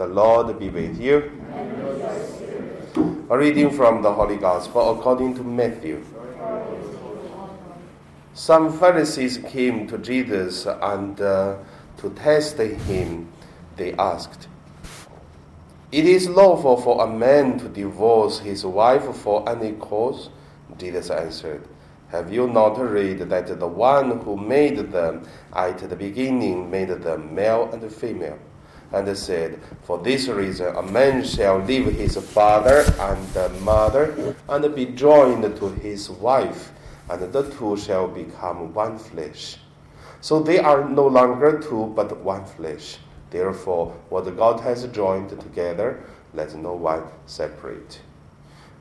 The Lord be with you. A reading from the Holy Gospel according to Matthew. Some Pharisees came to Jesus and uh, to test him, they asked, It is lawful for a man to divorce his wife for any cause? Jesus answered, Have you not read that the one who made them at the beginning made them male and female? And said, For this reason a man shall leave his father and mother and be joined to his wife and the two shall become one flesh. So they are no longer two, but one flesh. Therefore, what God has joined together, let no one separate.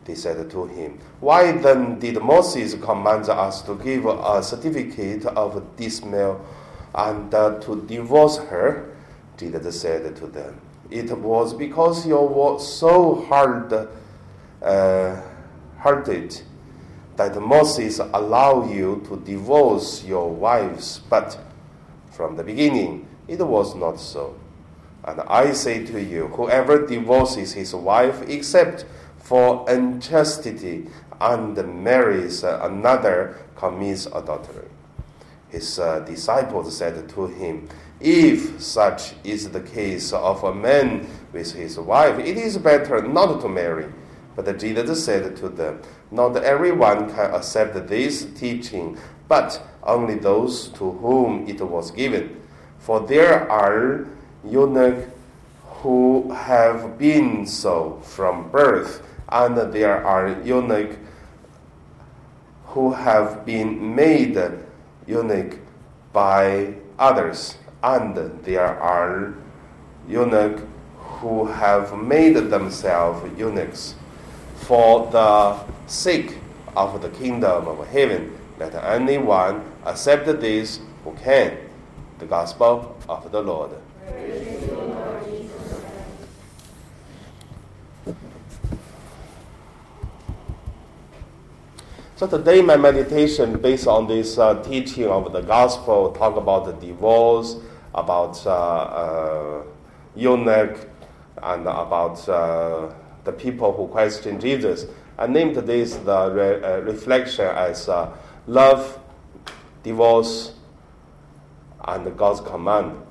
They said to him, Why then did Moses command us to give a certificate of dismissal and to divorce her? Jesus said to them, It was because you were so hard uh, hearted that Moses allowed you to divorce your wives, but from the beginning it was not so. And I say to you, whoever divorces his wife except for unchastity and marries another commits adultery. His uh, disciples said to him, If such is the case of a man with his wife, it is better not to marry. But Jesus said to them, Not everyone can accept this teaching, but only those to whom it was given. For there are eunuchs who have been so from birth, and there are eunuchs who have been made eunuch by others, and there are eunuchs who have made themselves eunuchs for the sake of the kingdom of heaven. Let anyone accept this who can. The gospel of the Lord. So today my meditation based on this uh, teaching of the gospel talk about the divorce, about uh, eunuch, and about uh, the people who question Jesus. I named this the re, uh, reflection as uh, love, divorce, and God's command.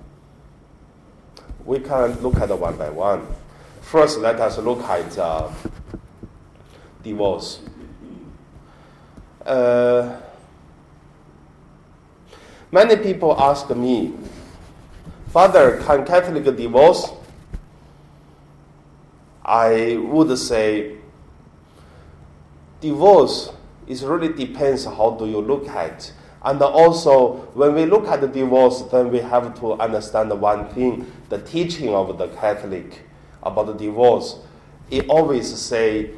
We can look at one by one. First, let us look at uh, divorce. Uh, many people ask me, Father, can Catholic divorce? I would say divorce is really depends how do you look at. And also, when we look at the divorce, then we have to understand one thing: the teaching of the Catholic about the divorce. It always say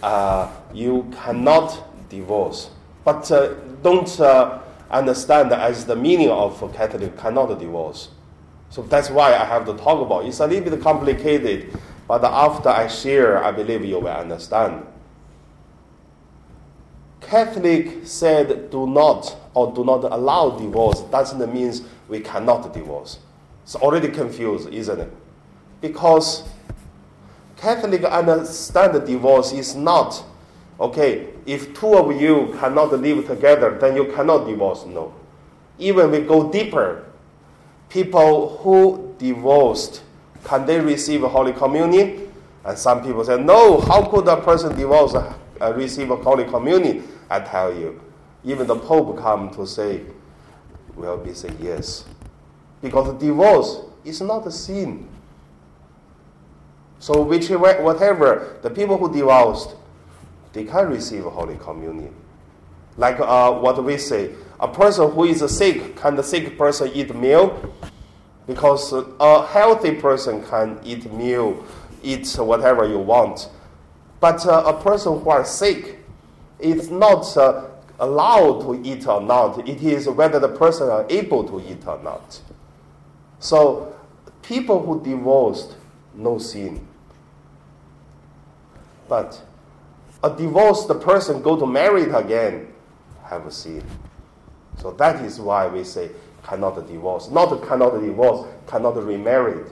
uh, you cannot divorce, but uh, don't uh, understand as the meaning of Catholic cannot divorce. So that's why I have to talk about. It's a little bit complicated but after I share, I believe you will understand. Catholic said do not or do not allow divorce doesn't mean we cannot divorce. It's already confused, isn't it? Because Catholic understand divorce is not okay. If two of you cannot live together, then you cannot divorce. No. Even we go deeper, people who divorced can they receive Holy Communion? And some people say, no, how could a person divorce uh, receive a Holy Communion? I tell you, even the Pope come to say, will be say yes. Because divorce is not a sin. So whichever, whatever, the people who divorced, they can receive Holy Communion. Like uh, what we say, a person who is sick, can the sick person eat meal? because a healthy person can eat meal, eat whatever you want. But uh, a person who are sick, it's not uh, allowed to eat or not. It is whether the person are able to eat or not. So people who divorced, no sin. But a divorced person go to marry it again, have a sin. So that is why we say cannot divorce. Not cannot divorce, cannot remarry.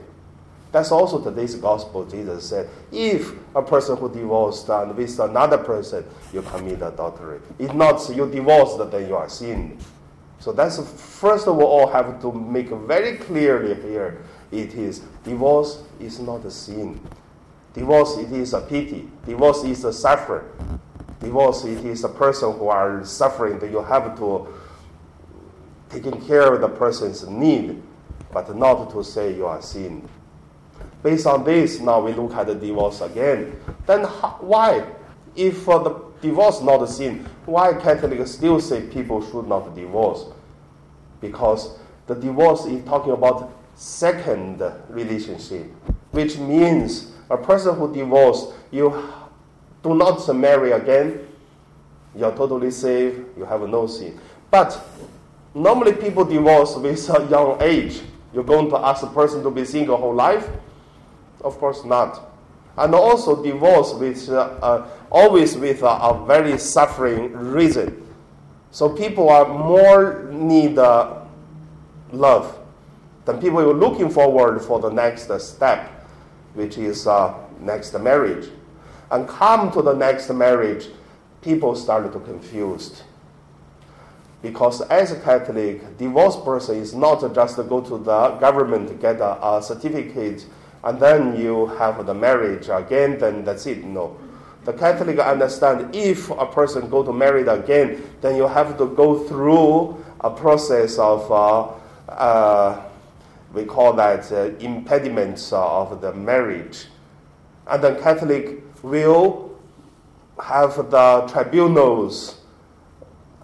That's also today's gospel. Jesus said, if a person who divorced and with another person, you commit adultery. If not, you divorced, then you are sinned. So that's first of all have to make very clearly here. It is divorce is not a sin. Divorce it is a pity. Divorce is a suffering. Divorce it is a person who are suffering that you have to taking care of the person's need, but not to say you are sin. Based on this, now we look at the divorce again. Then how, why, if uh, the divorce not a sin, why Catholics still say people should not divorce? Because the divorce is talking about second relationship, which means a person who divorced, you do not marry again, you are totally safe, you have no sin. But normally people divorce with a young age. You're going to ask a person to be single whole life? Of course not. And also divorce with uh, uh, always with uh, a very suffering reason. So people are more need uh, love than people are looking forward for the next step, which is uh, next marriage. And come to the next marriage, people start to confused because as a Catholic, divorced person is not just to go to the government to get a, a, certificate and then you have the marriage again, then that's it. No. The Catholic understand if a person go to marry again, then you have to go through a process of, uh, uh, we call that uh, impediments of the marriage. And the Catholic will have the tribunals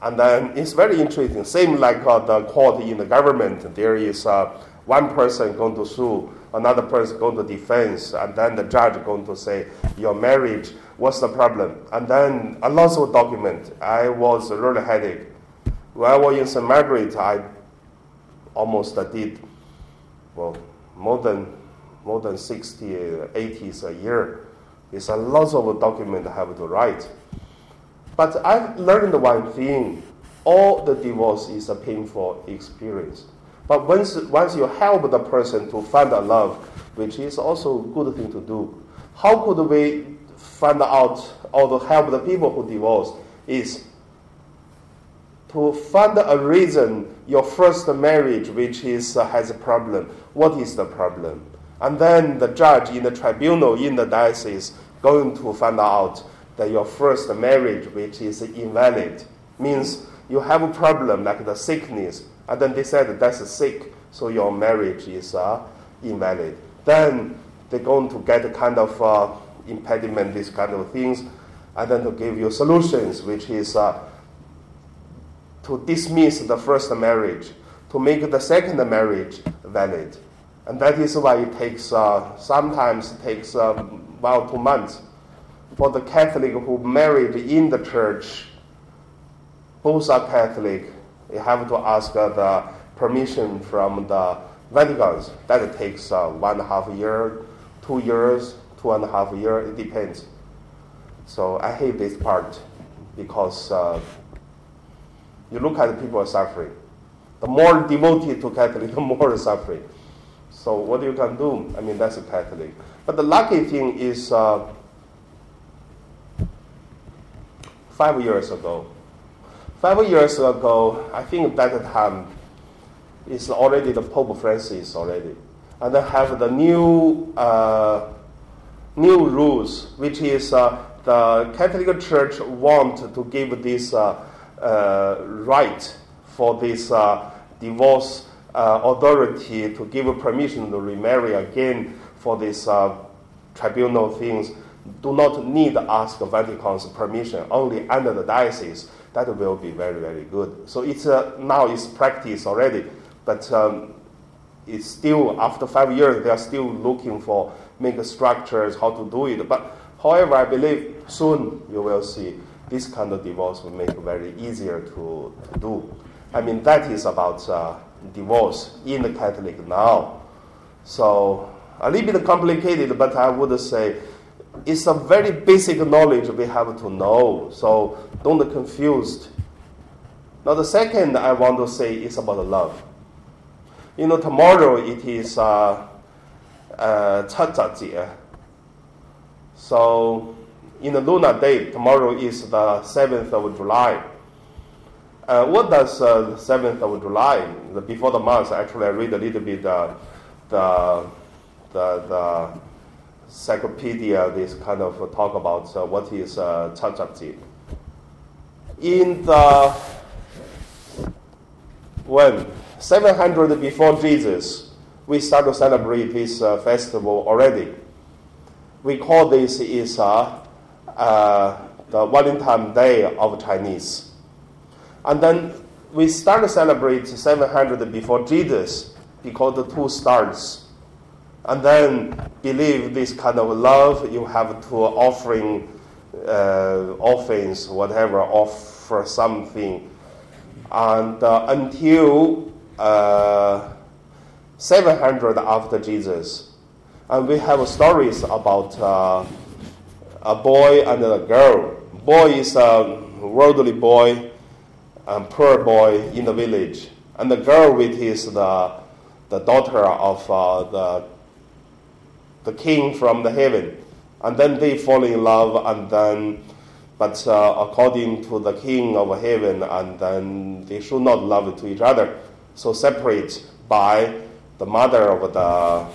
and then it's very interesting. Same like uh, the court in the government, there is uh, one person going to sue, another person going to defense, and then the judge going to say, your marriage, what's the problem? And then a lot of document. I was really headache. When I was in St. Margaret, I almost did, well, more than, more than 60, 80s a year. It's a lot of document I have to write. But I've learned one thing. All the divorce is a painful experience. But once, once you help the person to find a love, which is also a good thing to do, how could we find out or to help the people who divorce is to find a reason your first marriage which is uh, has a problem. What is the problem? And then the judge in the tribunal in the diocese going to find out that your first marriage, which is invalid, means you have a problem like the sickness, and then they said that's sick, so your marriage is uh, invalid. Then they're going to get a kind of uh, impediment, these kind of things, and then to give you solutions, which is uh, to dismiss the first marriage, to make the second marriage valid. And that is why it takes, uh, sometimes it takes um, about two months for the Catholic who married in the church, both are Catholic, you have to ask the permission from the Vatican. That takes uh, one and a half year, two years, two and a half year. It depends. So I hate this part because uh, you look at the people suffering. The more devoted to Catholic, the more suffering. So what you can do? I mean, that's a Catholic. But the lucky thing is uh, five years ago. Five years ago, I think that time is already the Pope Francis already, and they have the new uh, new rules, which is uh, the Catholic Church want to give this uh, uh right for this uh, divorce uh, authority to give permission to remarry again for this tribunal things do not need to ask Vatican's permission, only under the diocese. That will be very, very good. So it's uh, now it's practice already, but um, it's still after five years they are still looking for make structures how to do it. But however, I believe soon you will see this kind of divorce will make very easier to, to do. I mean that is about uh, divorce in the Catholic now. So a little bit complicated, but I would say it's a very basic knowledge we have to know. So don't get confused. Now the second I want to say is about love. You know, tomorrow it is uh, uh, So, in the lunar day, tomorrow is the 7th of July. Uh, what does uh, 7th of July, the, before the month, actually I read a little bit uh, the, the, the encyclopedia, this kind of talk about uh, what is uh, In the, when 700 before Jesus, we start to celebrate this uh, festival already. We call this is uh, uh, the Valentine Day of Chinese. And then we start to celebrate 700 before Jesus because the two starts and then believe this kind of love you have to offering uh, offerings, whatever, offer something, and uh, until uh, 700 after Jesus, and we have stories about uh, a boy and a girl. Boy is a worldly boy, and poor boy in the village, and the girl with his the the daughter of uh, the the king from the heaven. And then they fall in love, and then, but uh, according to the king of heaven, and then they should not love to each other. So separate by the mother of the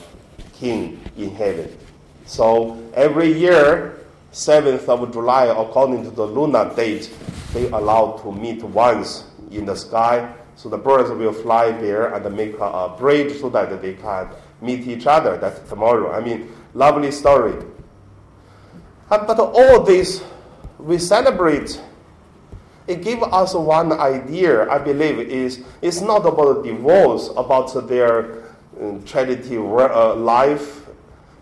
king in heaven. So every year, 7th of July, according to the lunar date, they allow to meet once in the sky. So the birds will fly there and make a bridge so that they can meet each other. That's tomorrow. I mean, lovely story. Uh, but all this we celebrate. It gives us one idea, I believe, is it's not about divorce, about their uh, charity uh, life,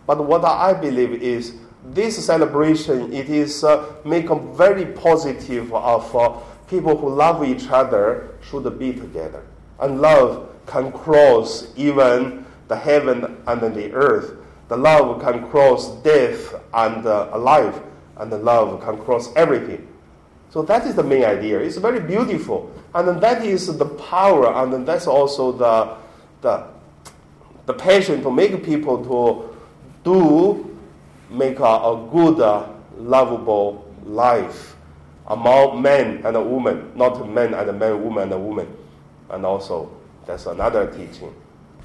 but what I believe is this celebration it is uh, make a very positive of uh, people who love each other should be together, and love can cross even the heaven and the earth. The love can cross death and uh, life, and the love can cross everything. So that is the main idea. It's very beautiful, and that is the power, and that's also the the the passion to make people to do make a, a good, uh, lovable life among men and women, not men and men, woman and a woman, and also that's another teaching.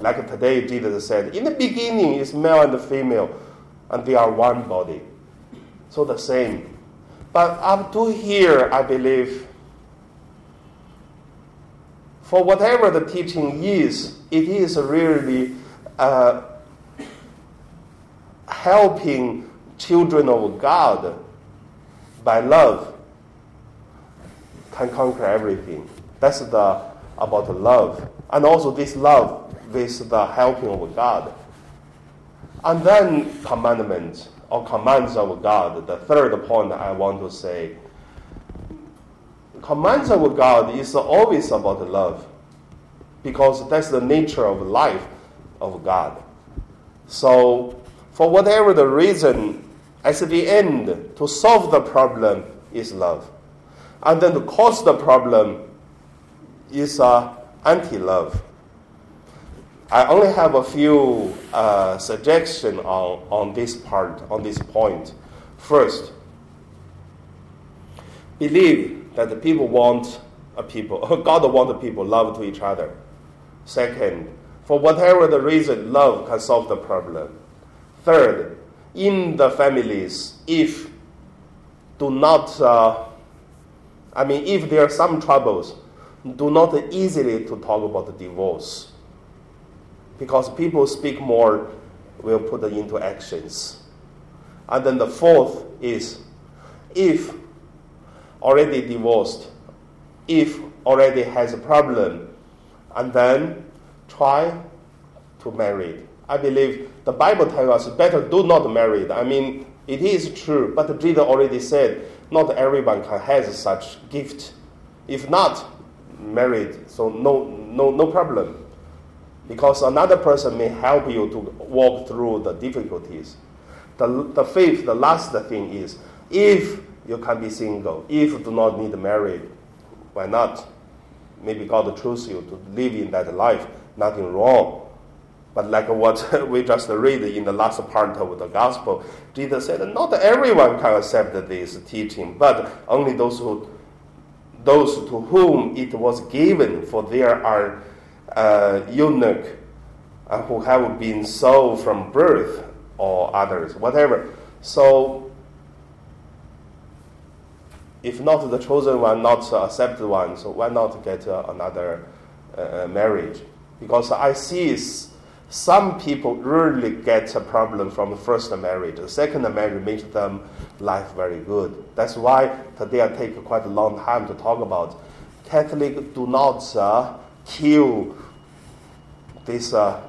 Like today, Jesus said, in the beginning is male and female, and they are one body. So the same. But up to here, I believe, for whatever the teaching is, it is really uh, helping children of God by love can conquer everything. That's the about love, and also this love with the helping of God. And then commandments or commands of God. The third point I want to say commands of God is always about love because that's the nature of life of God. So, for whatever the reason, at the end, to solve the problem is love. And then to cause the problem is uh, anti love. I only have a few uh, suggestions on, on this part, on this point. First, believe that the people want a people, God want the people love to each other. Second, for whatever the reason, love can solve the problem. Third, in the families, if do not, uh, I mean, if there are some troubles, do not easily to talk about the divorce because people speak more will put into actions. And then the fourth is if already divorced, if already has a problem, and then try to marry. I believe the Bible tells us better do not marry. I mean, it is true, but Jesus already said not everyone can has such gift. If not married, so no no no problem because another person may help you to walk through the difficulties. The, the fifth, the last thing is if you can be single, if you do not need marriage, why not? Maybe God chose you to live in that life, nothing wrong. But like what we just read in the last part of the gospel, Jesus said, not everyone can accept this teaching, but only those who those to whom it was given, for there are uh, eunuch uh, who have been sold from birth or others, whatever. So, if not the chosen one, not the accepted one, so why not get uh, another uh, marriage? Because I see some people really get a problem from the first marriage. The second marriage makes them life very good. That's why today I take quite a long time to talk about Catholic do not uh, kill this uh,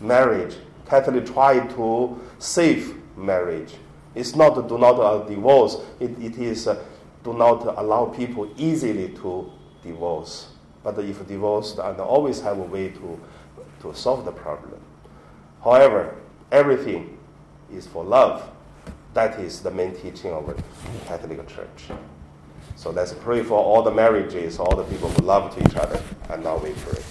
marriage. Catholic try to save marriage. It's not do not uh, divorce. It, it is uh, do not allow people easily to divorce. But if divorced, and always have a way to to solve the problem. However, everything is for love. That is the main teaching of the Catholic Church. So let's pray for all the marriages, all the people who love to each other, and now we pray.